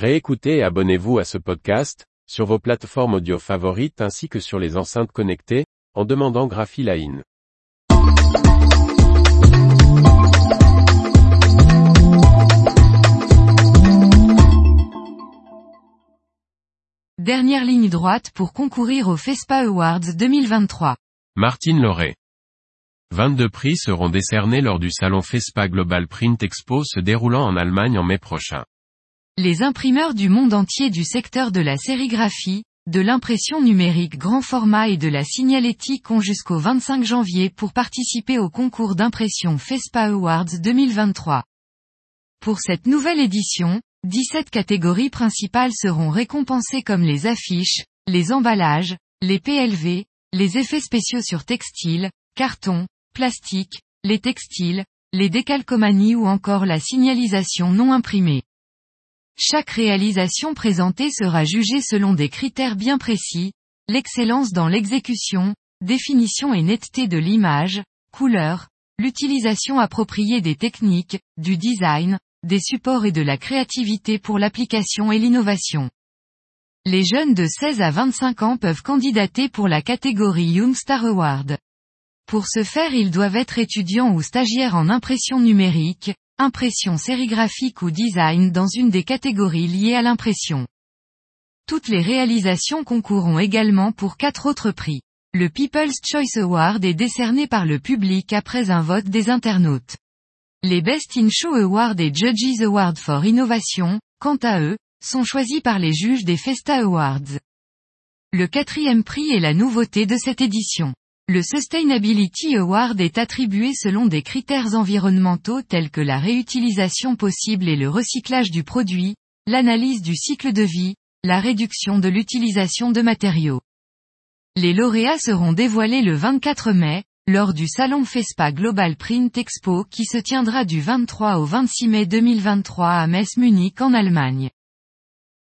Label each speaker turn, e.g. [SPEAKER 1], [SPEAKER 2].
[SPEAKER 1] Réécoutez et abonnez-vous à ce podcast, sur vos plateformes audio favorites ainsi que sur les enceintes connectées, en demandant Graphiline.
[SPEAKER 2] Dernière ligne droite pour concourir au FESPA Awards 2023.
[SPEAKER 1] Martine Lauré. 22 prix seront décernés lors du salon FESPA Global Print Expo se déroulant en Allemagne en mai prochain.
[SPEAKER 2] Les imprimeurs du monde entier du secteur de la sérigraphie, de l'impression numérique grand format et de la signalétique ont jusqu'au 25 janvier pour participer au concours d'impression FESPA Awards 2023. Pour cette nouvelle édition, 17 catégories principales seront récompensées comme les affiches, les emballages, les PLV, les effets spéciaux sur textile, carton, plastique, les textiles, les décalcomanies ou encore la signalisation non imprimée. Chaque réalisation présentée sera jugée selon des critères bien précis, l'excellence dans l'exécution, définition et netteté de l'image, couleur, l'utilisation appropriée des techniques, du design, des supports et de la créativité pour l'application et l'innovation. Les jeunes de 16 à 25 ans peuvent candidater pour la catégorie Young Star Award. Pour ce faire ils doivent être étudiants ou stagiaires en impression numérique, impression sérigraphique ou design dans une des catégories liées à l'impression. Toutes les réalisations concourront également pour quatre autres prix. Le People's Choice Award est décerné par le public après un vote des internautes. Les Best in Show Award et Judges Award for Innovation, quant à eux, sont choisis par les juges des Festa Awards. Le quatrième prix est la nouveauté de cette édition. Le Sustainability Award est attribué selon des critères environnementaux tels que la réutilisation possible et le recyclage du produit, l'analyse du cycle de vie, la réduction de l'utilisation de matériaux. Les lauréats seront dévoilés le 24 mai, lors du salon FESPA Global Print Expo qui se tiendra du 23 au 26 mai 2023 à Metz Munich en Allemagne.